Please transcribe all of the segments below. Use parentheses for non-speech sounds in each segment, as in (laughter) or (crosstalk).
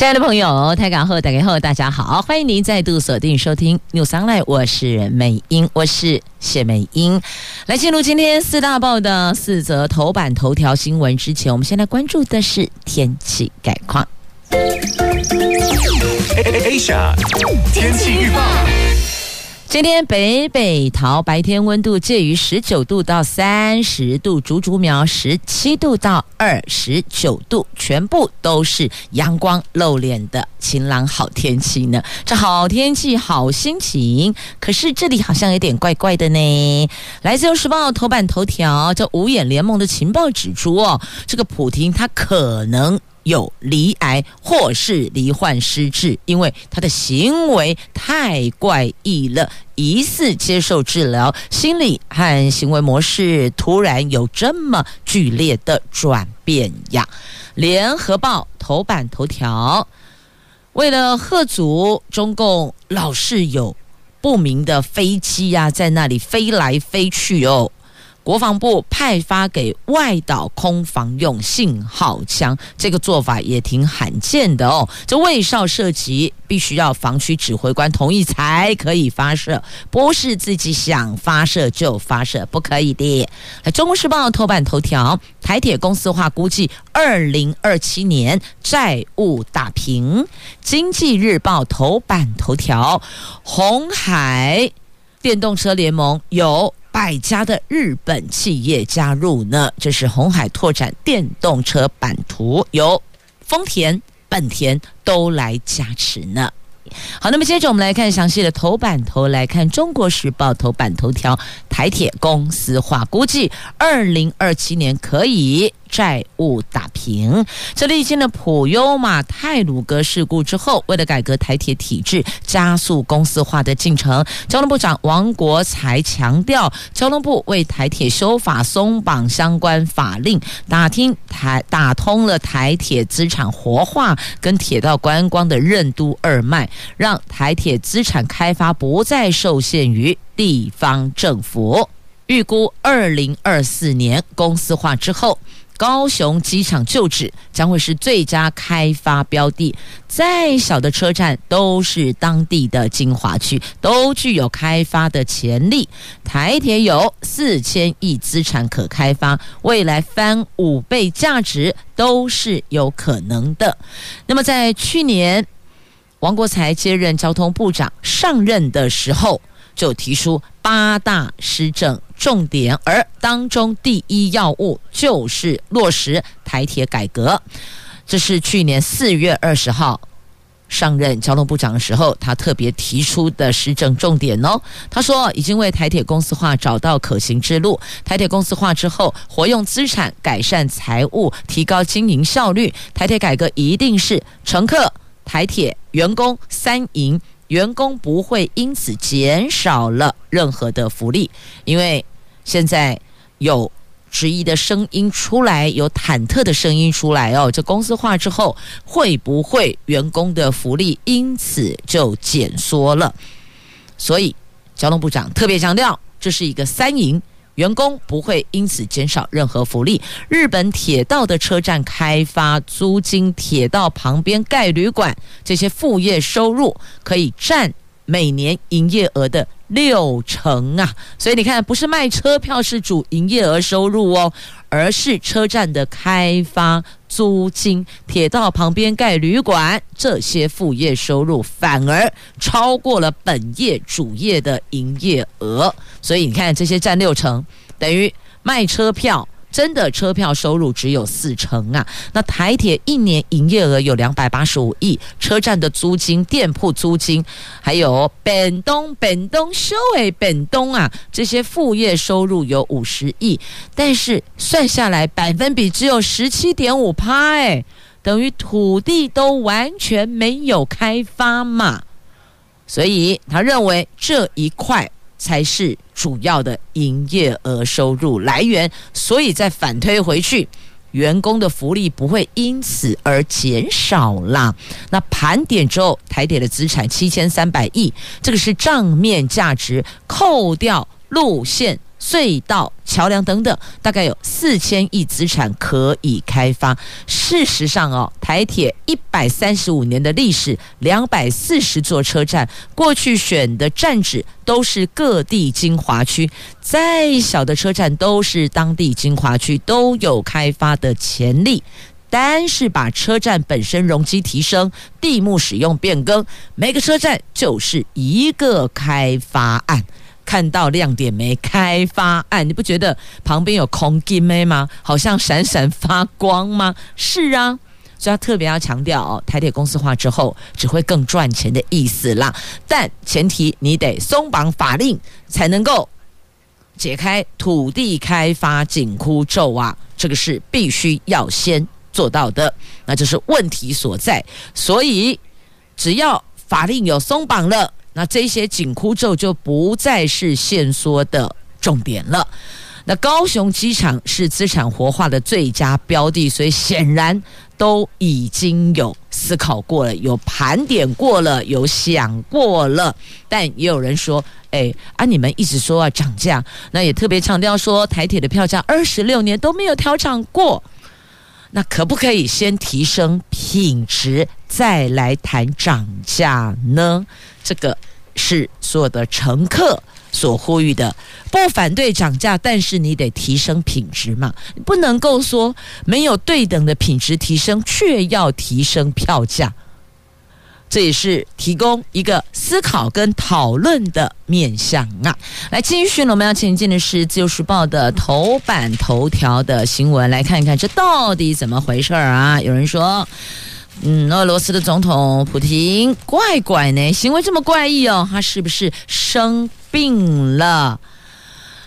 亲爱的朋友，台港后打开后，大家好，欢迎您再度锁定收听 News Online，我是美英，我是谢美英。来进入今天四大报的四则头版头条新闻之前，我们先来关注的是天气概况。Asia 天气预报。今天北北桃白天温度介于十九度到三十度，竹竹苗十七度到二十九度，全部都是阳光露脸的晴朗好天气呢。这好天气好心情，可是这里好像有点怪怪的呢。来自《时报》头版头条，这五眼联盟的情报指出哦，这个普丁他可能。有罹癌或是罹患失智，因为他的行为太怪异了，疑似接受治疗，心理和行为模式突然有这么剧烈的转变呀。联合报头版头条，为了贺祖中共老是有不明的飞机呀、在那里飞来飞去哦。国防部派发给外岛空防用信号枪，这个做法也挺罕见的哦。这卫哨射击必须要防区指挥官同意才可以发射，不是自己想发射就发射，不可以的。《中国时报》头版头条：台铁公司化估计二零二七年债务打平。《经济日报》头版头条：鸿海电动车联盟有。百家的日本企业加入呢，这是红海拓展电动车版图，由丰田、本田都来加持呢。好，那么接着我们来看详细的头版头，来看《中国时报》头版头条：台铁公司化估计，二零二七年可以。债务打平，这历经了普悠玛太鲁阁事故之后，为了改革台铁体制，加速公司化的进程，交通部长王国材强调，交通部为台铁修法松绑相关法令，打听台打通了台铁资产活化跟铁道观光的任督二脉，让台铁资产开发不再受限于地方政府。预估二零二四年公司化之后。高雄机场旧址将会是最佳开发标的，再小的车站都是当地的精华区，都具有开发的潜力。台铁有四千亿资产可开发，未来翻五倍价值都是有可能的。那么在去年，王国材接任交通部长上任的时候，就提出八大施政重点，而当中第一要务就是落实台铁改革。这是去年四月二十号上任交通部长的时候，他特别提出的施政重点哦。他说，已经为台铁公司化找到可行之路。台铁公司化之后，活用资产，改善财务，提高经营效率。台铁改革一定是乘客、台铁员工三赢。员工不会因此减少了任何的福利，因为现在有质疑的声音出来，有忐忑的声音出来哦。这公司化之后，会不会员工的福利因此就减缩了？所以交通部长特别强调，这是一个三赢。员工不会因此减少任何福利。日本铁道的车站开发租金、铁道旁边盖旅馆这些副业收入，可以占每年营业额的六成啊！所以你看，不是卖车票是主营业额收入哦，而是车站的开发租金、铁道旁边盖旅馆这些副业收入，反而超过了本业主业的营业额。所以你看，这些占六成，等于卖车票。真的车票收入只有四成啊！那台铁一年营业额有两百八十五亿，车站的租金、店铺租金，还有本东本东修诶本东啊，这些副业收入有五十亿，但是算下来百分比只有十七点五趴，诶，等于土地都完全没有开发嘛。所以他认为这一块才是主要的营业额收入来源。所以再反推回去，员工的福利不会因此而减少啦。那盘点之后，台铁的资产七千三百亿，这个是账面价值，扣掉路线。隧道、桥梁等等，大概有四千亿资产可以开发。事实上哦，台铁一百三十五年的历史，两百四十座车站，过去选的站址都是各地精华区，再小的车站都是当地精华区，都有开发的潜力。单是把车站本身容积提升，地目使用变更，每个车站就是一个开发案。看到亮点没？开发案，你不觉得旁边有空金没吗？好像闪闪发光吗？是啊，所以要特别要强调哦，台铁公司化之后只会更赚钱的意思啦。但前提你得松绑法令，才能够解开土地开发紧箍咒啊！这个是必须要先做到的，那就是问题所在。所以只要法令有松绑了。那这些紧箍咒就不再是限缩的重点了。那高雄机场是资产活化的最佳标的，所以显然都已经有思考过了，有盘点过了，有想过了。但也有人说：“哎，啊，你们一直说要涨价，那也特别强调说台铁的票价二十六年都没有调涨过。那可不可以先提升品质，再来谈涨价呢？”这个是所有的乘客所呼吁的，不反对涨价，但是你得提升品质嘛，不能够说没有对等的品质提升，却要提升票价。这也是提供一个思考跟讨论的面向啊。来，继续呢，我们要前进的是《自由时报》的头版头条的新闻，来看一看这到底怎么回事啊？有人说。嗯，俄罗斯的总统普京怪怪呢，行为这么怪异哦，他是不是生病了？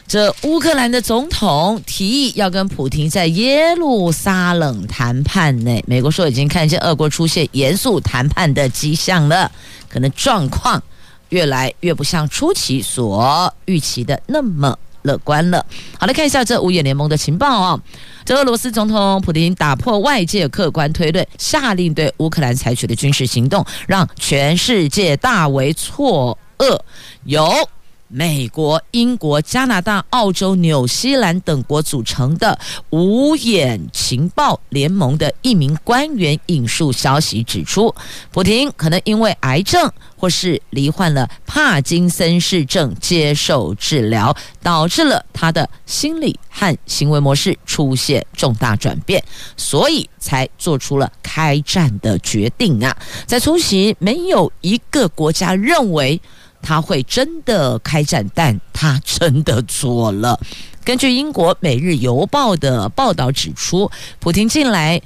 这乌克兰的总统提议要跟普京在耶路撒冷谈判呢，美国说已经看见俄国出现严肃谈判的迹象了，可能状况越来越不像初期所预期的那么乐观了。好，来看一下这五眼联盟的情报啊。这俄罗斯总统普京打破外界客观推论，下令对乌克兰采取的军事行动，让全世界大为错愕。有。美国、英国、加拿大、澳洲、纽西兰等国组成的五眼情报联盟的一名官员引述消息指出，普丁可能因为癌症或是罹患了帕金森氏症接受治疗，导致了他的心理和行为模式出现重大转变，所以才做出了开战的决定啊！在出席，没有一个国家认为。他会真的开战，但他真的做了。根据英国《每日邮报》的报道指出，普京近来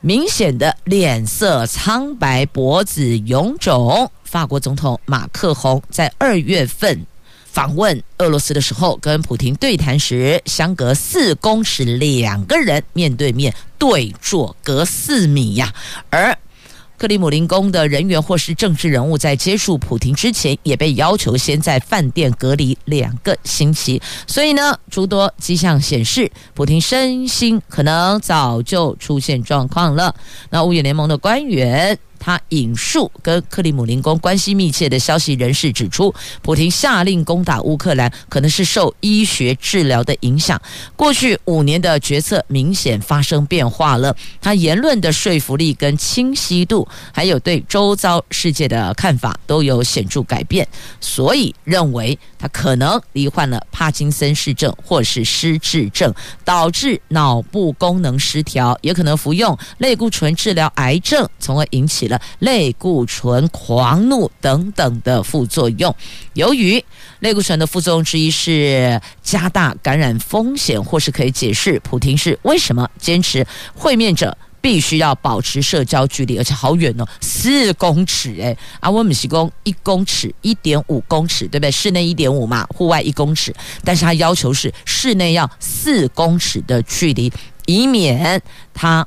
明显的脸色苍白、脖子臃肿。法国总统马克宏在二月份访问俄罗斯的时候，跟普京对谈时，相隔四公尺，两个人面对面对坐，隔四米呀，而。克里姆林宫的人员或是政治人物在接触普廷之前，也被要求先在饭店隔离两个星期。所以呢，诸多迹象显示，普廷身心可能早就出现状况了。那五眼联盟的官员。他引述跟克里姆林宫关系密切的消息人士指出，普廷下令攻打乌克兰，可能是受医学治疗的影响。过去五年的决策明显发生变化了，他言论的说服力跟清晰度，还有对周遭世界的看法都有显著改变，所以认为可能罹患了帕金森氏症或是失智症，导致脑部功能失调，也可能服用类固醇治疗癌症，从而引起。了类固醇狂怒等等的副作用。由于类固醇的副作用之一是加大感染风险，或是可以解释普丁是为什么坚持会面者必须要保持社交距离，而且好远哦，四公尺诶，啊，我们是说一公尺，一点五公尺，对不对？室内一点五嘛，户外一公尺，但是他要求是室内要四公尺的距离，以免他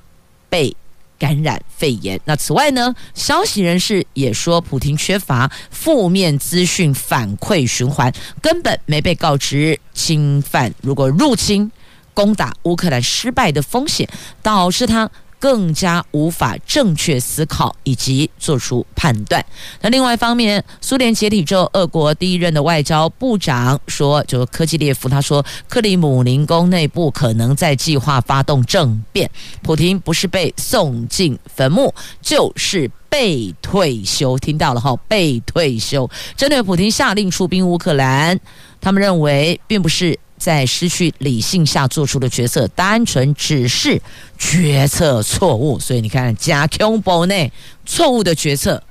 被。感染肺炎。那此外呢，消息人士也说，普京缺乏负面资讯反馈循环，根本没被告知侵犯，如果入侵攻打乌克兰失败的风险，导致他。更加无法正确思考以及做出判断。那另外一方面，苏联解体之后，俄国第一任的外交部长说，就科基列夫他说，克里姆林宫内部可能在计划发动政变。普京不是被送进坟墓，就是被退休。听到了哈，被退休。针对普京下令出兵乌克兰，他们认为并不是。在失去理性下做出的决策，单纯只是决策错误。所以你看，加恐怖呢，错误的决策。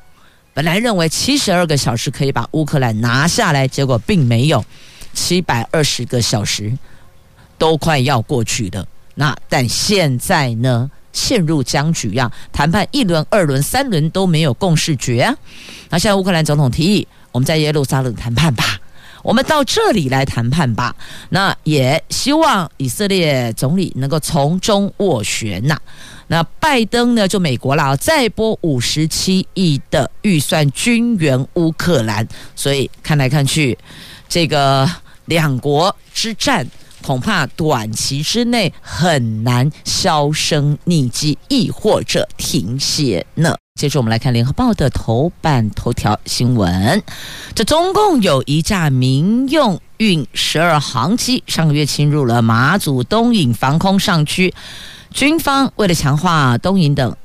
本来认为七十二个小时可以把乌克兰拿下来，结果并没有，七百二十个小时都快要过去了。那但现在呢，陷入僵局呀，谈判一轮、二轮、三轮都没有共识决啊。那现在乌克兰总统提议，我们在耶路撒冷谈判吧。我们到这里来谈判吧，那也希望以色列总理能够从中斡旋呐。那拜登呢，就美国啦，再拨五十七亿的预算军援乌克兰，所以看来看去，这个两国之战恐怕短期之内很难销声匿迹，亦或者停歇呢。接着我们来看《联合报》的头版头条新闻，这中共有一架民用运十二航机上个月侵入了马祖东引防空上区，军方为了强化东引等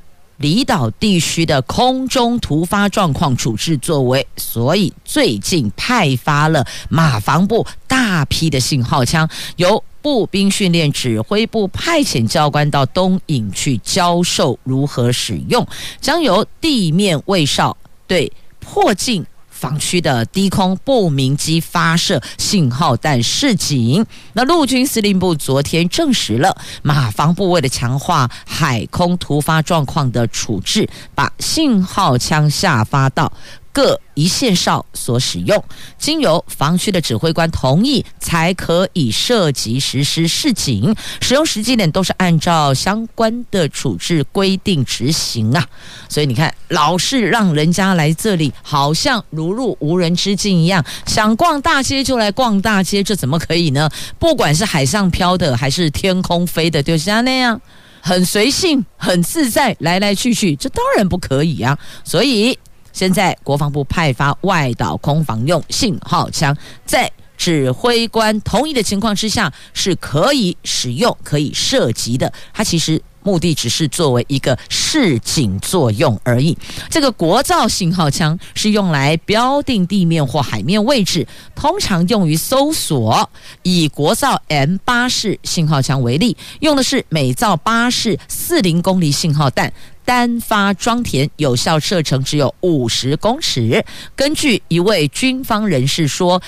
离岛地区的空中突发状况处置作为，所以最近派发了马防部大批的信号枪，由步兵训练指挥部派遣教官到东引去教授如何使用，将由地面卫哨对迫近防区的低空不明机发射信号弹示警。那陆军司令部昨天证实了，马防部为了强化海空突发状况的处置，把信号枪下发到。各一线哨所使用，经由防区的指挥官同意，才可以涉及实施示警。使用时机点都是按照相关的处置规定执行啊。所以你看，老是让人家来这里，好像如入无人之境一样。想逛大街就来逛大街，这怎么可以呢？不管是海上飘的，还是天空飞的，就像那样，很随性、很自在，来来去去，这当然不可以啊。所以。现在国防部派发外岛空防用信号枪，在指挥官同意的情况之下，是可以使用、可以射击的。它其实目的只是作为一个示警作用而已。这个国造信号枪是用来标定地面或海面位置，通常用于搜索。以国造 M 八式信号枪为例，用的是美造八式四零公里信号弹。单发装填，有效射程只有五十公尺。根据一位军方人士说，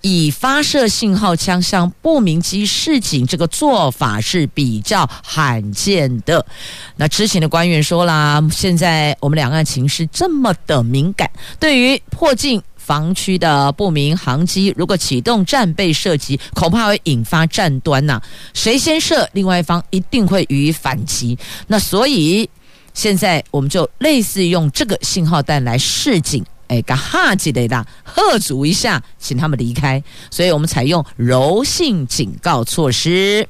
以发射信号枪向不明机示警，这个做法是比较罕见的。那知情的官员说啦，现在我们两岸情势这么的敏感，对于迫近防区的不明航机，如果启动战备射击，恐怕会引发战端呐。谁先射，另外一方一定会予以反击。那所以。现在我们就类似用这个信号弹来示警，哎，嘎哈记得啦，喝阻一下，请他们离开。所以我们采用柔性警告措施，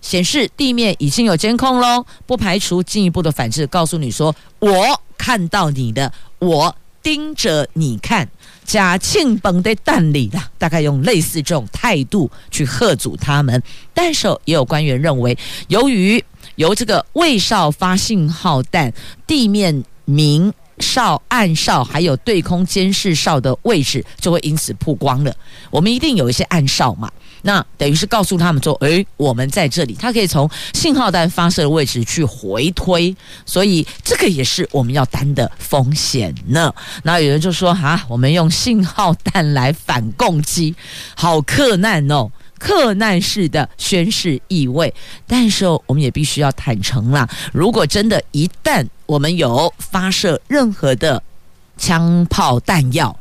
显示地面已经有监控喽，不排除进一步的反制，告诉你说我看到你的，我盯着你看，假庆崩的蛋里的，大概用类似这种态度去喝阻他们。但是也有官员认为，由于由这个卫哨发信号弹，地面明哨、暗哨，还有对空监视哨的位置就会因此曝光了。我们一定有一些暗哨嘛，那等于是告诉他们说：“诶，我们在这里。”他可以从信号弹发射的位置去回推，所以这个也是我们要担的风险呢。那有人就说：“哈，我们用信号弹来反攻击，好克难哦。”克难式的宣示意味，但是我们也必须要坦诚啦。如果真的，一旦我们有发射任何的枪炮弹药，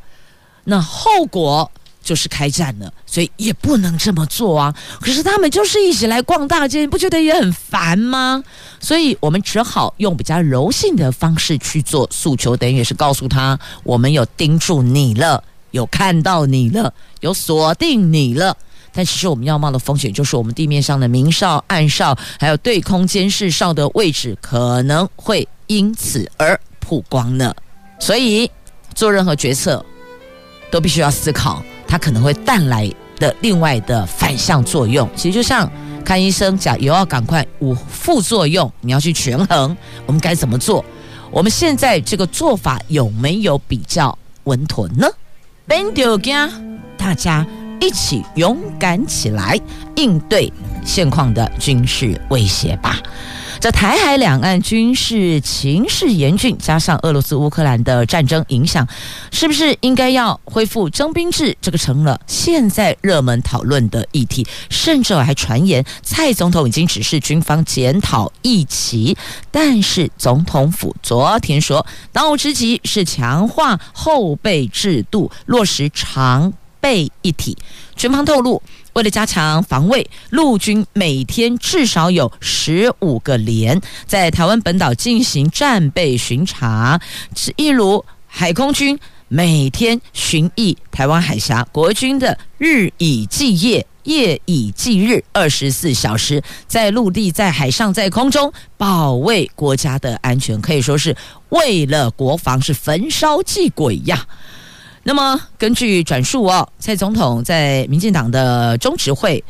那后果就是开战了，所以也不能这么做啊。可是他们就是一起来逛大街，不觉得也很烦吗？所以我们只好用比较柔性的方式去做诉求，等于也是告诉他，我们有盯住你了，有看到你了，有锁定你了。但其实我们要冒的风险，就是我们地面上的明哨、暗哨，还有对空监视哨的位置，可能会因此而曝光呢。所以做任何决策，都必须要思考。它可能会带来的另外的反向作用，其实就像看医生讲，也要赶快无副作用，你要去权衡，我们该怎么做？我们现在这个做法有没有比较稳妥呢？大家一起勇敢起来，应对现况的军事威胁吧。这台海两岸军事情势严峻，加上俄罗斯乌克兰的战争影响，是不是应该要恢复征兵制？这个成了现在热门讨论的议题，甚至还传言蔡总统已经指示军方检讨议期。但是总统府昨天说，当务之急是强化后备制度，落实常备一体。军方透露。为了加强防卫，陆军每天至少有十五个连在台湾本岛进行战备巡查，一如海空军每天巡弋台湾海峡，国军的日以继夜、夜以继日，二十四小时在陆地、在海上、在空中保卫国家的安全，可以说是为了国防是焚烧祭鬼呀。那么，根据转述哦，蔡总统在民进党的中执会，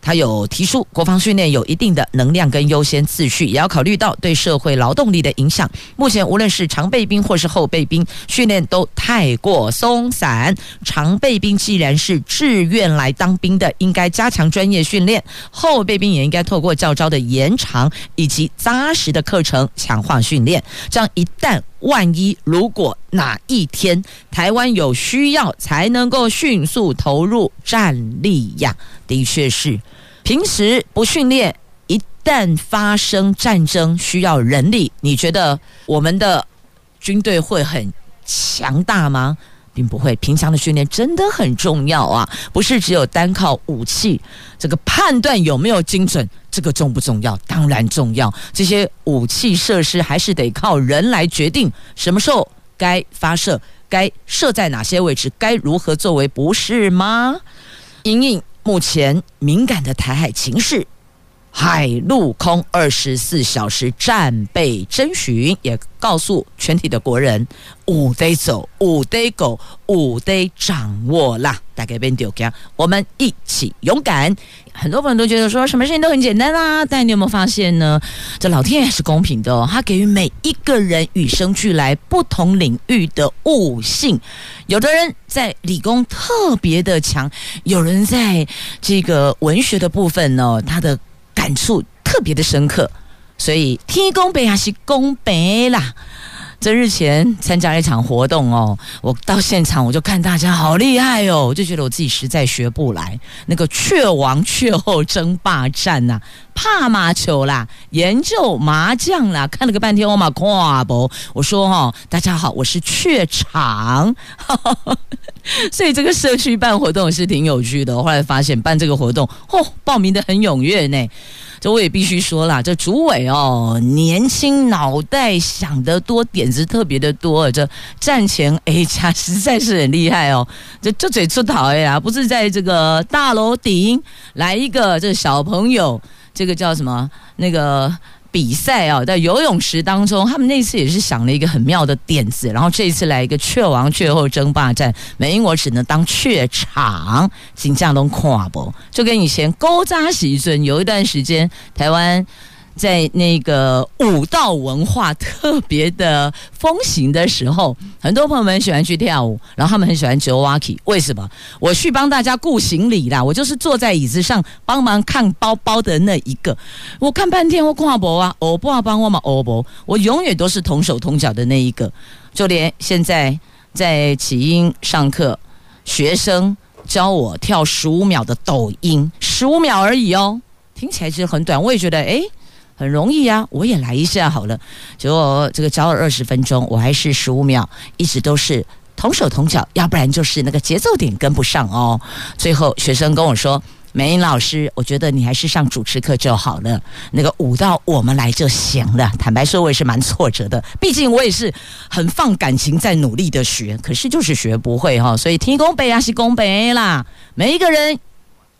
他有提出国防训练有一定的能量跟优先次序，也要考虑到对社会劳动力的影响。目前无论是常备兵或是后备兵，训练都太过松散。常备兵既然是志愿来当兵的，应该加强专业训练；后备兵也应该透过教招的延长以及扎实的课程强化训练。这样一旦万一如果哪一天台湾有需要，才能够迅速投入战力呀。的确是，平时不训练，一旦发生战争需要人力，你觉得我们的军队会很强大吗？并不会。平常的训练真的很重要啊，不是只有单靠武器，这个判断有没有精准。这个重不重要？当然重要。这些武器设施还是得靠人来决定，什么时候该发射，该设在哪些位置，该如何作为，不是吗？莹莹目前敏感的台海情势。海陆空二十四小时战备征询，也告诉全体的国人：五得走，五得狗，五得掌握啦！大概变丢讲，我们一起勇敢。很多朋友都觉得说什么事情都很简单啦、但你有没有发现呢？这老天爷是公平的，他给予每一个人与生俱来不同领域的悟性。有的人在理工特别的强，有人在这个文学的部分呢，他的。感触特别的深刻，所以天公伯还是公伯啦。这日前参加了一场活动哦，我到现场我就看大家好厉害哦，我就觉得我自己实在学不来那个雀王雀后争霸战呐、啊，怕麻球啦，研究麻将啦，看了个半天我嘛跨不，我说哈、哦，大家好，我是雀场，(laughs) 所以这个社区办活动是挺有趣的。后来发现办这个活动，哦，报名的很踊跃呢。这我也必须说啦，这主委哦，年轻脑袋想得多，点子特别的多。这战前 (laughs) A 加实在是很厉害哦，这这嘴出头呀，不是在这个大楼顶来一个这小朋友，这个叫什么那个。比赛啊，在游泳池当中，他们那次也是想了一个很妙的点子，然后这一次来一个雀王雀后争霸战，美英我只能当雀场，金将龙跨不，就跟以前勾扎喜尊有一段时间台湾。在那个舞蹈文化特别的风行的时候，很多朋友们喜欢去跳舞，然后他们很喜欢揪瓦 k 为什么？我去帮大家顾行李啦，我就是坐在椅子上帮忙看包包的那一个。我看半天，我跨博啊，我不要帮我嘛，欧博，我永远都是同手同脚的那一个。就连现在在起因上课，学生教我跳十五秒的抖音，十五秒而已哦，听起来其实很短，我也觉得诶。很容易啊，我也来一下好了。结果这个教了二十分钟，我还是十五秒，一直都是同手同脚，要不然就是那个节奏点跟不上哦。最后学生跟我说。美英老师，我觉得你还是上主持课就好了。那个舞蹈我们来就行了。坦白说，我也是蛮挫折的，毕竟我也是很放感情在努力的学，可是就是学不会哈。所以天公伯啊是公伯啦，每一个人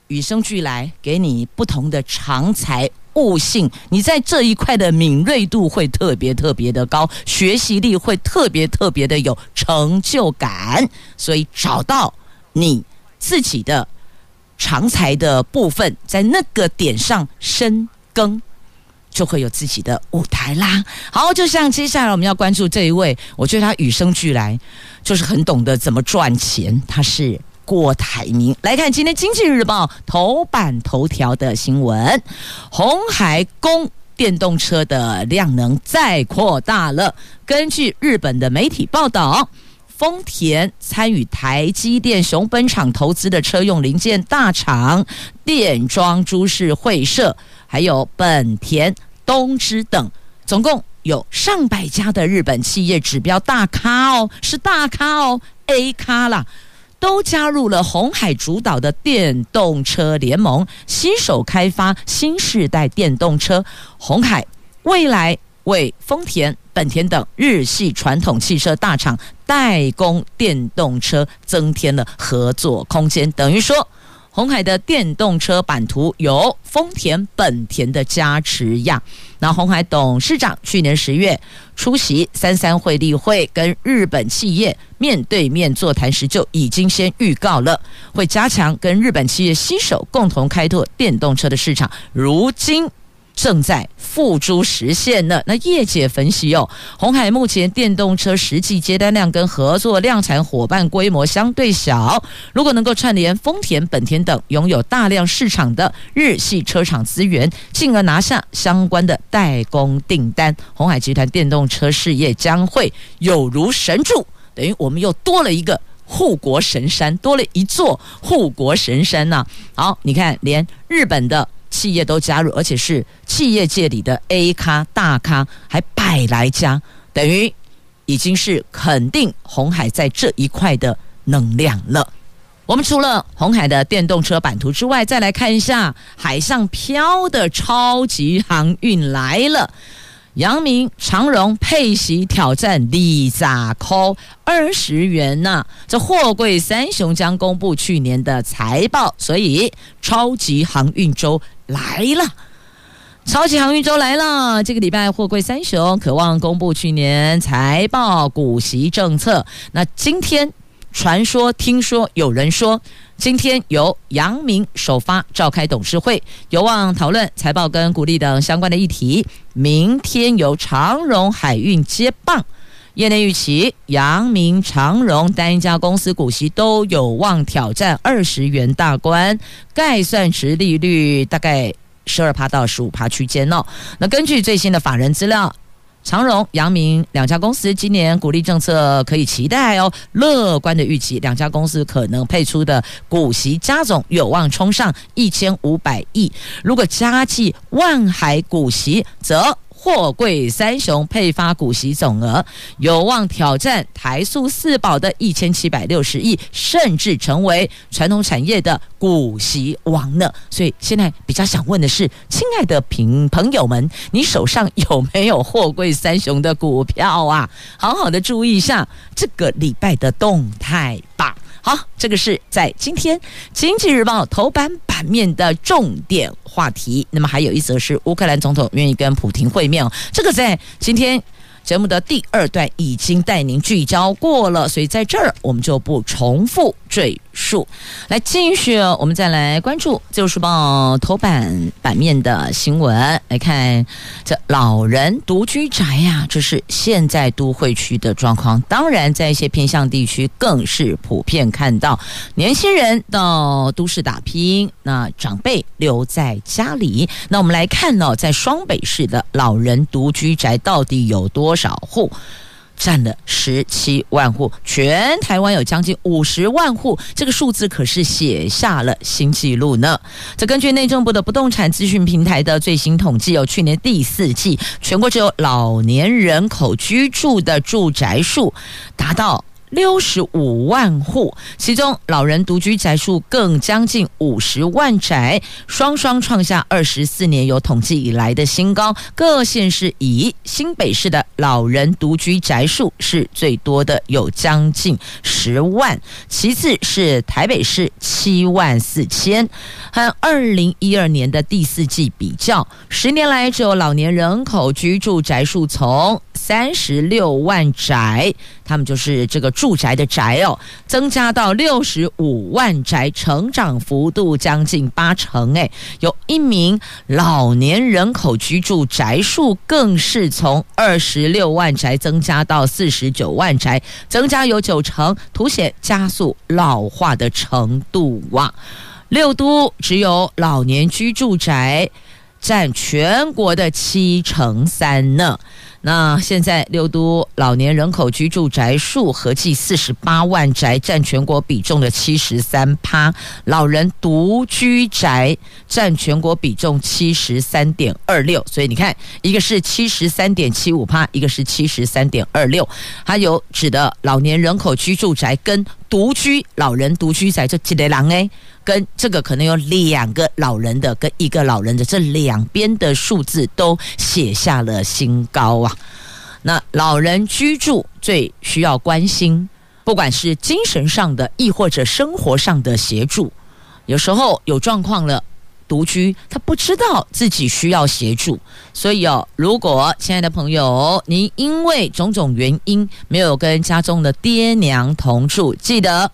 与生俱来，给你不同的长才悟性，你在这一块的敏锐度会特别特别的高，学习力会特别特别的有成就感。所以找到你自己的。长才的部分，在那个点上深耕，就会有自己的舞台啦。好，就像接下来我们要关注这一位，我觉得他与生俱来就是很懂得怎么赚钱。他是郭台铭。来看今天《经济日报》头版头条的新闻：鸿海供电动车的量能再扩大了。根据日本的媒体报道。丰田参与台积电熊本厂投资的车用零件大厂电装株式会社，还有本田、东芝等，总共有上百家的日本企业指标大咖哦，是大咖哦，A 咖啦，都加入了红海主导的电动车联盟，携手开发新世代电动车。红海未来为丰田。本田等日系传统汽车大厂代工电动车增添了合作空间，等于说，鸿海的电动车版图有丰田、本田的加持呀。那鸿海董事长去年十月出席三三会例会，跟日本企业面对面座谈时，就已经先预告了会加强跟日本企业携手，共同开拓电动车的市场。如今。正在付诸实现呢。那业界分析哦，鸿海目前电动车实际接单量跟合作量产伙伴规模相对小，如果能够串联丰田、本田等拥有大量市场的日系车厂资源，进而拿下相关的代工订单，鸿海集团电动车事业将会有如神助，等于我们又多了一个护国神山，多了一座护国神山呐、好，你看，连日本的。企业都加入，而且是企业界里的 A 咖大咖，还百来家，等于已经是肯定红海在这一块的能量了。我们除了红海的电动车版图之外，再来看一下海上飘的超级航运来了。阳明长荣配息挑战里扎扣二十元呐、这货柜三雄将公布去年的财报，所以超级航运周来了。超级航运周来了，这个礼拜货柜三雄渴望公布去年财报、股息政策。那今天传说、听说有人说。今天由阳明首发召开董事会，有望讨论财报跟股利等相关的议题。明天由长荣海运接棒，业内预期阳明、长荣单一家公司股息都有望挑战二十元大关，概算殖利率大概十二趴到十五趴区间哦。那根据最新的法人资料。长荣、阳明两家公司今年股利政策可以期待哦，乐观的预期，两家公司可能配出的股息加总有望冲上一千五百亿。如果加计万海股息，则货柜三雄配发股息总额有望挑战台塑四宝的一千七百六十亿，甚至成为传统产业的股息王呢。所以现在比较想问的是，亲爱的朋朋友们，你手上有没有货柜三雄的股票啊？好好的注意一下这个礼拜的动态吧。好，这个是在今天《经济日报》头版版面的重点话题。那么还有一则是乌克兰总统愿意跟普京会面，这个在今天。节目的第二段已经带您聚焦过了，所以在这儿我们就不重复赘数。来继续，我们再来关注《自由时报》头版版面的新闻。来看这老人独居宅呀，这是现在都会区的状况。当然，在一些偏向地区更是普遍看到年轻人到都市打拼，那长辈留在家里。那我们来看呢，在双北市的老人独居宅到底有多少户？占了十七万户，全台湾有将近五十万户，这个数字可是写下了新纪录呢。这根据内政部的不动产资讯平台的最新统计，有去年第四季全国只有老年人口居住的住宅数达到六十五万户，其中老人独居宅数更将近五十万宅，双双创下二十四年有统计以来的新高。各县市以新北市的老人独居宅数是最多的，有将近十万，其次是台北市七万四千。和二零一二年的第四季比较，十年来只有老年人口居住宅数从三十六万宅，他们就是这个住宅的宅哦，增加到六十五万宅，成长幅度将近八成。哎，有一名老年人口居住宅数更是从二十六万宅增加到四十九万宅，增加有九成，凸显加速老化的程度哇。六都只有老年居住宅占全国的七成三呢。那现在六都老年人口居住宅数合计四十八万宅，占全国比重的七十三趴。老人独居宅占全国比重七十三点二六。所以你看，一个是七十三点七五趴，一个是七十三点二六。还有指的老年人口居住宅跟独居老人独居宅就几类人诶。跟这个可能有两个老人的，跟一个老人的这两边的数字都写下了新高啊！那老人居住最需要关心，不管是精神上的，亦或者生活上的协助。有时候有状况了，独居他不知道自己需要协助，所以哦，如果亲爱的朋友，您因为种种原因没有跟家中的爹娘同住，记得。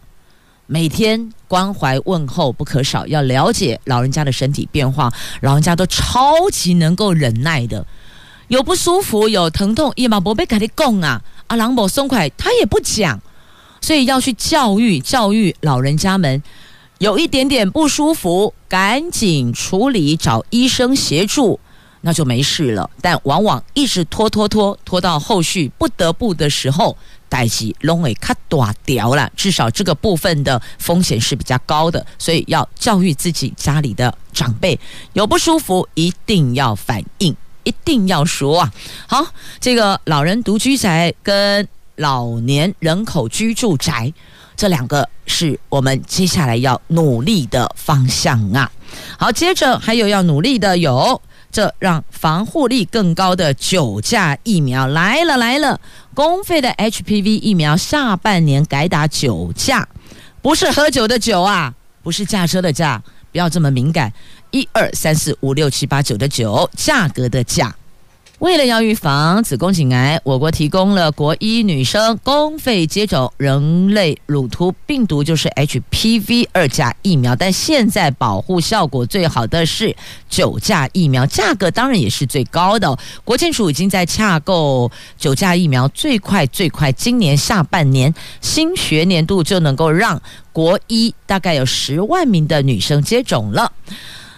每天关怀问候不可少，要了解老人家的身体变化。老人家都超级能够忍耐的，有不舒服、有疼痛，伊嘛不被跟你讲啊，阿郎某松快，他也不讲，所以要去教育教育老人家们，有一点点不舒服，赶紧处理，找医生协助。那就没事了，但往往一直拖拖拖拖到后续不得不的时候，代志拢会卡大条了。至少这个部分的风险是比较高的，所以要教育自己家里的长辈，有不舒服一定要反应，一定要说啊。好，这个老人独居宅跟老年人口居住宅这两个是我们接下来要努力的方向啊。好，接着还有要努力的有。这让防护力更高的九价疫苗来了来了，公费的 HPV 疫苗下半年改打九价，不是喝酒的酒啊，不是驾车的驾，不要这么敏感，一二三四五六七八九的九，价格的价。为了要预防子宫颈癌，我国提供了国一女生公费接种人类乳突病毒，就是 HPV 二价疫苗。但现在保护效果最好的是九价疫苗，价格当然也是最高的。国健署已经在洽购九价疫苗，最快最快今年下半年新学年度就能够让国一大概有十万名的女生接种了。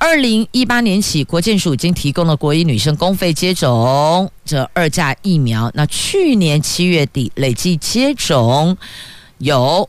二零一八年起，国健署已经提供了国一女生公费接种这二价疫苗。那去年七月底累计接种有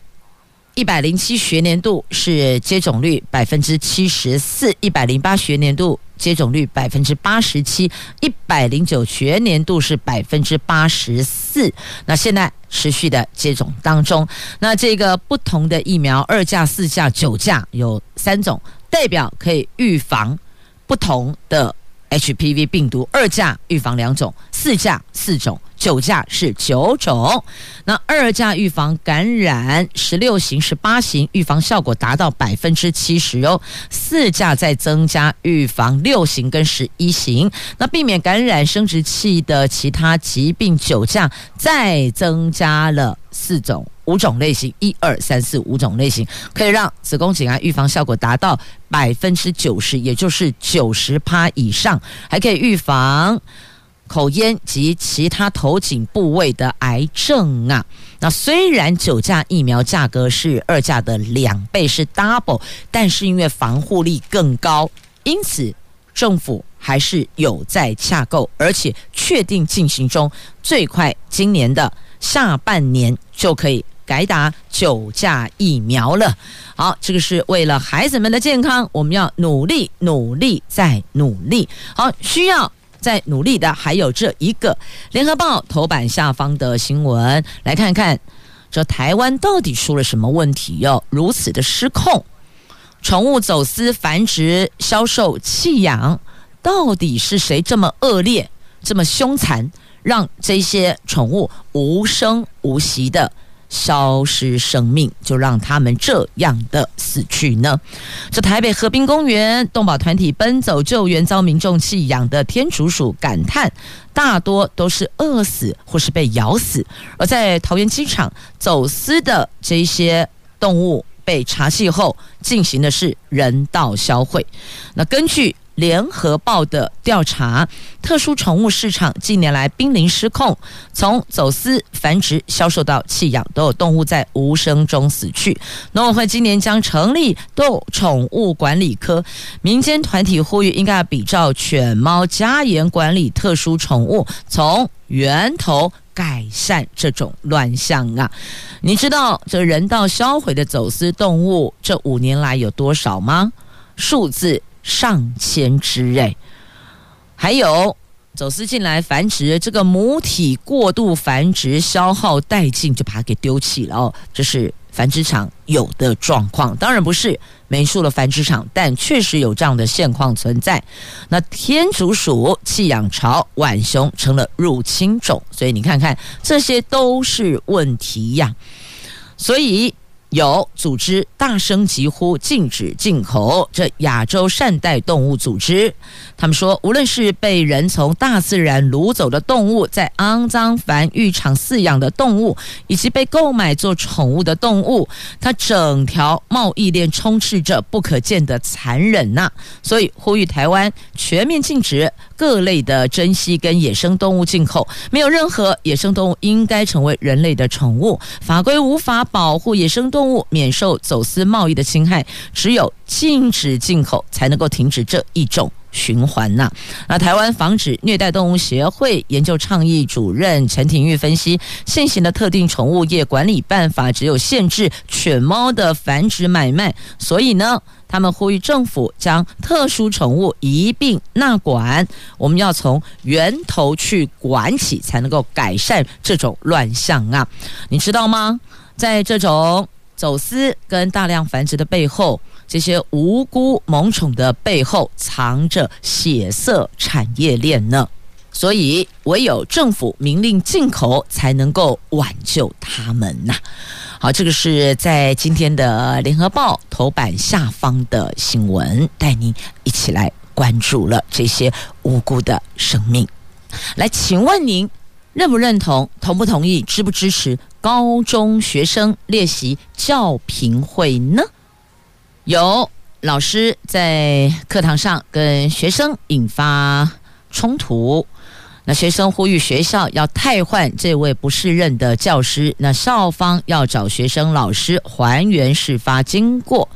一百零七学年度是接种率百分之七十四，一百零八学年度接种率百分之八十七，一百零九学年度是百分之八十四。那现在持续的接种当中，那这个不同的疫苗二价、四价、九价有三种。代表可以预防不同的 HPV 病毒，二价预防两种，四价四种，九价是九种。那二价预防感染十六型、十八型，预防效果达到百分之七十哦。四价再增加预防六型跟十一型，那避免感染生殖器的其他疾病，九价再增加了四种。五种类型，一二三四五种类型，可以让子宫颈癌预防效果达到百分之九十，也就是九十趴以上，还可以预防口咽及其他头颈部位的癌症啊。那虽然九价疫苗价格是二价的两倍，是 double，但是因为防护力更高，因此政府还是有在洽购，而且确定进行中，最快今年的下半年就可以。改打九价疫苗了，好，这个是为了孩子们的健康，我们要努力、努力再努力。好，需要在努力的还有这一个《联合报》头版下方的新闻，来看看这台湾到底出了什么问题哟？如此的失控，宠物走私、繁殖、销售、弃养，到底是谁这么恶劣、这么凶残，让这些宠物无声无息的？消失生命，就让他们这样的死去呢？这台北河滨公园动保团体奔走救援，遭民众弃养的天竺鼠感叹，大多都是饿死或是被咬死。而在桃园机场走私的这些动物被查缉后，进行的是人道销毁。那根据。联合报的调查，特殊宠物市场近年来濒临失控，从走私、繁殖、销售到弃养，都有动物在无声中死去。农委会今年将成立动宠物管理科，民间团体呼吁应该要比照犬猫加严管理特殊宠物，从源头改善这种乱象啊！你知道这人道销毁的走私动物这五年来有多少吗？数字。上千只哎，还有走私进来繁殖，这个母体过度繁殖消耗殆尽，就把它给丢弃了哦。这是繁殖场有的状况，当然不是美术的繁殖场，但确实有这样的现况存在。那天竺鼠弃养潮，浣熊成了入侵种，所以你看看，这些都是问题呀。所以。有组织大声疾呼禁止进口这亚洲善待动物组织，他们说，无论是被人从大自然掳走的动物，在肮脏繁育场饲养的动物，以及被购买做宠物的动物，它整条贸易链充斥着不可见的残忍呐、所以呼吁台湾全面禁止各类的珍稀跟野生动物进口，没有任何野生动物应该成为人类的宠物，法规无法保护野生动物。免受走私贸易的侵害，只有禁止进口才能够停止这一种循环呐。那台湾防止虐待动物协会研究倡议主任陈廷玉分析，现行的特定宠物业管理办法只有限制犬猫的繁殖买卖，所以呢，他们呼吁政府将特殊宠物一并纳管，我们要从源头去管起，才能够改善这种乱象啊。你知道吗？在这种走私跟大量繁殖的背后，这些无辜萌宠的背后藏着血色产业链呢。所以，唯有政府明令进口，才能够挽救他们呐。好，这个是在今天的联合报头版下方的新闻，带您一起来关注了这些无辜的生命。来，请问您认不认同、同不同意、支不支持？高中学生练习教评会呢？有老师在课堂上跟学生引发冲突，那学生呼吁学校要汰换这位不适任的教师，那校方要找学生老师还原事发经过。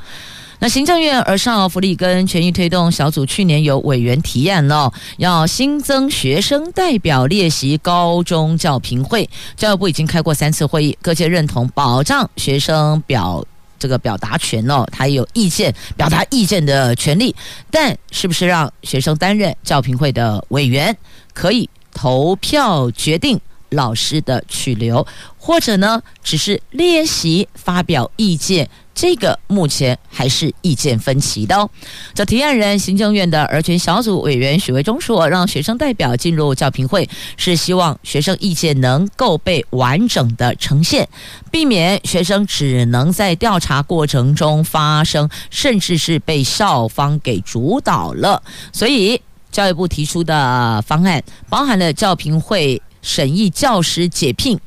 那行政院儿少福利跟权益推动小组去年有委员提案了，要新增学生代表列席高中教评会。教育部已经开过三次会议，各界认同保障学生表这个表达权哦，他有意见表达意见的权利。但是不是让学生担任教评会的委员，可以投票决定老师的去留，或者呢，只是练习发表意见？这个目前还是意见分歧的哦。这提案人行政院的儿权小组委员许维忠说，让学生代表进入教评会，是希望学生意见能够被完整的呈现，避免学生只能在调查过程中发声，甚至是被校方给主导了。所以教育部提出的方案包含了教评会审议教师解聘、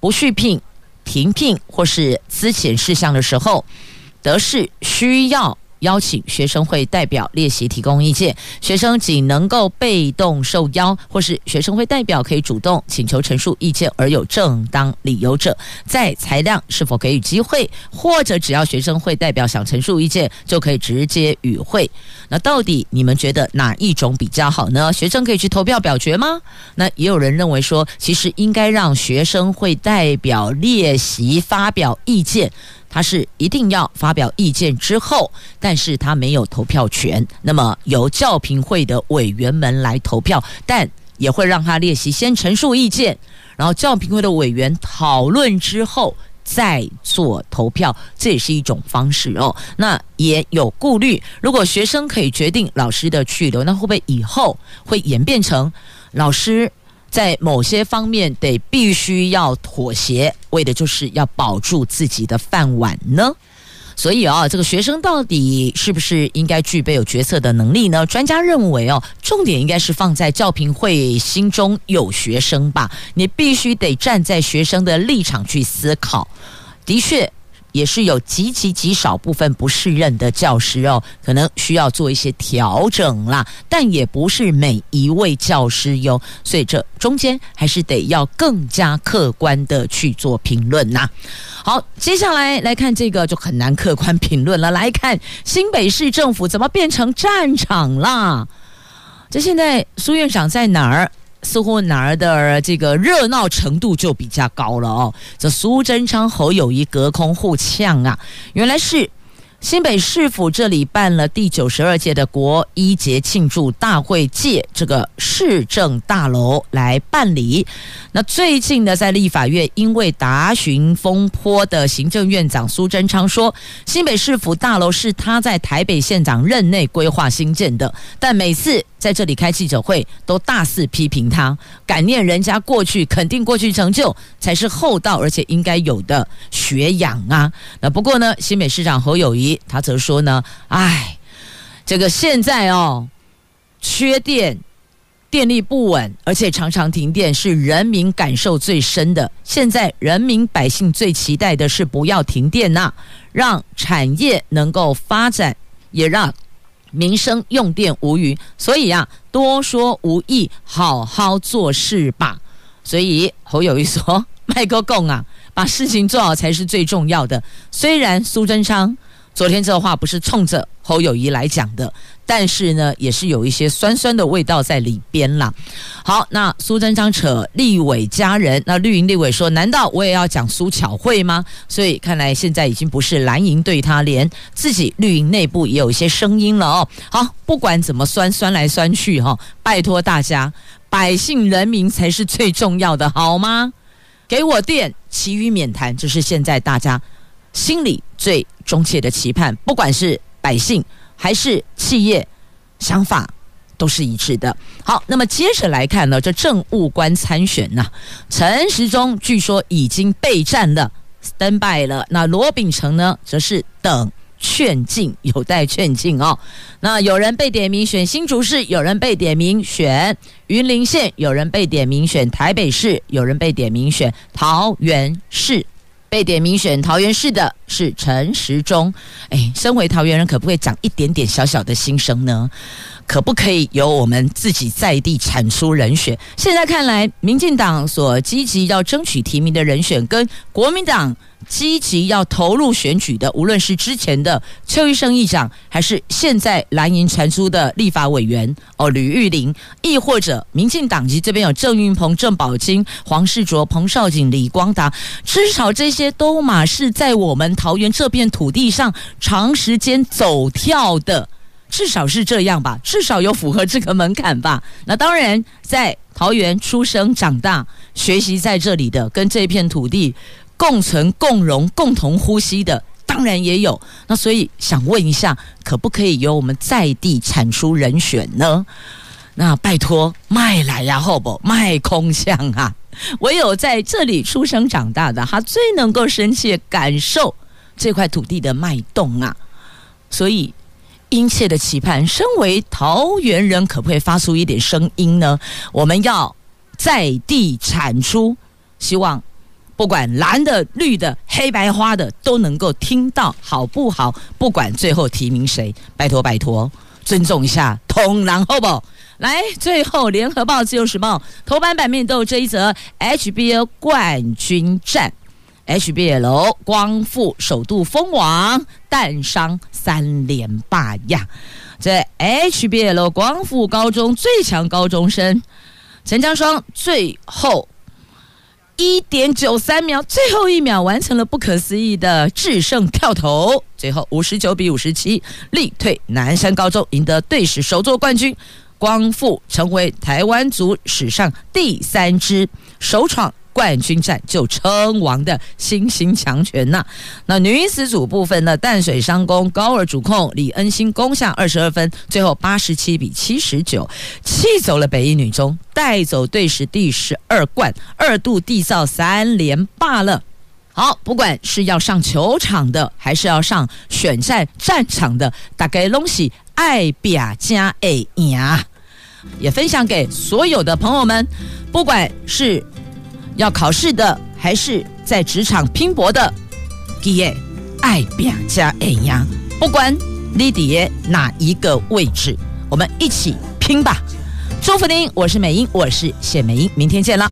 不续聘。停聘或是资遣事项的时候，得是需要。邀请学生会代表列席提供意见，学生仅能够被动受邀，或是学生会代表可以主动请求陈述意见而有正当理由者，在裁量是否给予机会，或者只要学生会代表想陈述意见就可以直接与会。那到底你们觉得哪一种比较好呢？学生可以去投票表决吗？那也有人认为说，其实应该让学生会代表列席发表意见。他是一定要发表意见之后，但是他没有投票权。那么由教评会的委员们来投票，但也会让他列席先陈述意见，然后教评会的委员讨论之后再做投票，这也是一种方式哦。那也有顾虑，如果学生可以决定老师的去留，那会不会以后会演变成老师在某些方面得必须要妥协，为的就是要保住自己的饭碗呢？所以啊，这个学生到底是不是应该具备有决策的能力呢？专家认为哦，重点应该是放在教评会心中有学生吧，你必须得站在学生的立场去思考。的确。也是有极其极少部分不适任的教师哦，可能需要做一些调整啦，但也不是每一位教师哟，所以这中间还是得要更加客观的去做评论呐。好，接下来来看这个就很难客观评论了，来看新北市政府怎么变成战场啦？这现在苏院长在哪儿？似乎哪儿的这个热闹程度就比较高了哦。这苏贞昌、侯友谊隔空互呛啊，原来是。新北市府这里办了第九十二届的国一节庆祝大会，借这个市政大楼来办理。那最近呢，在立法院因为达询风波的行政院长苏贞昌说，新北市府大楼是他在台北县长任内规划新建的，但每次在这里开记者会都大肆批评他，感念人家过去，肯定过去成就才是厚道而且应该有的学养啊。那不过呢，新北市长侯友谊。他则说呢，哎，这个现在哦，缺电，电力不稳，而且常常停电，是人民感受最深的。现在人民百姓最期待的是不要停电呐，让产业能够发展，也让民生用电无虞。所以啊，多说无益，好好做事吧。所以侯友谊说，麦克共啊，把事情做好才是最重要的。虽然苏贞昌。昨天这话不是冲着侯友谊来讲的，但是呢，也是有一些酸酸的味道在里边啦。好，那苏贞昌扯立委家人，那绿营立委说：“难道我也要讲苏巧慧吗？”所以看来现在已经不是蓝营对他，连自己绿营内部也有一些声音了哦。好，不管怎么酸，酸来酸去哈，拜托大家，百姓人民才是最重要的，好吗？给我电，其余免谈，这是现在大家心里最忠切的期盼，不管是百姓还是企业，想法都是一致的。好，那么接着来看呢，这政务官参选呐、啊，陈时中据说已经备战了，stand by 了。那罗秉成呢，则是等劝进，有待劝进哦。那有人被点名选新竹市，有人被点名选云林县，有人被点名选台北市，有人被点名选桃园市。被点名选桃园市的是陈时中，哎，身为桃园人，可不可以讲一点点小小的心声呢？可不可以由我们自己在地产出人选？现在看来，民进党所积极要争取提名的人选，跟国民党。积极要投入选举的，无论是之前的邱医生议长，还是现在蓝营传出的立法委员哦吕玉玲，亦或者民进党籍这边有郑运鹏、郑宝清、黄世卓、彭少景、李光达，至少这些都马是在我们桃园这片土地上长时间走跳的，至少是这样吧，至少有符合这个门槛吧。(laughs) 那当然，在桃园出生长大、学习在这里的，跟这片土地。共存、共荣、共同呼吸的，当然也有。那所以想问一下，可不可以由我们在地产出人选呢？那拜托，卖来呀，好不卖空巷啊？唯有在这里出生长大的，他最能够深切感受这块土地的脉动啊。所以殷切的期盼，身为桃园人，可不可以发出一点声音呢？我们要在地产出，希望。不管蓝的、绿的、黑白花的，都能够听到，好不好？不管最后提名谁，拜托拜托，尊重一下，同然后不？来，最后联合报、自由时报头版版面都有这一则 HBO 冠军战，HBL 光复首度封王，淡商三连霸呀！这 HBL 光复高中最强高中生陈江双最后。一点九三秒，最后一秒完成了不可思议的制胜跳投，最后五十九比五十七力退南山高中，赢得队史首座冠军。光复成为台湾族史上第三支首闯冠军战就称王的新兴强权呐。那女子组部分呢，淡水商工高尔主控李恩心攻下二十二分，最后八十七比七十九气走了北一女中，带走队史第十二冠，二度缔造三连霸了。好，不管是要上球场的，还是要上选战战场的，大概拢是爱拼才会赢。也分享给所有的朋友们，不管是要考试的，还是在职场拼搏的，记得爱拼才会赢。不管你在哪一个位置，我们一起拼吧！祝福您，我是美英，我是谢美英，明天见了。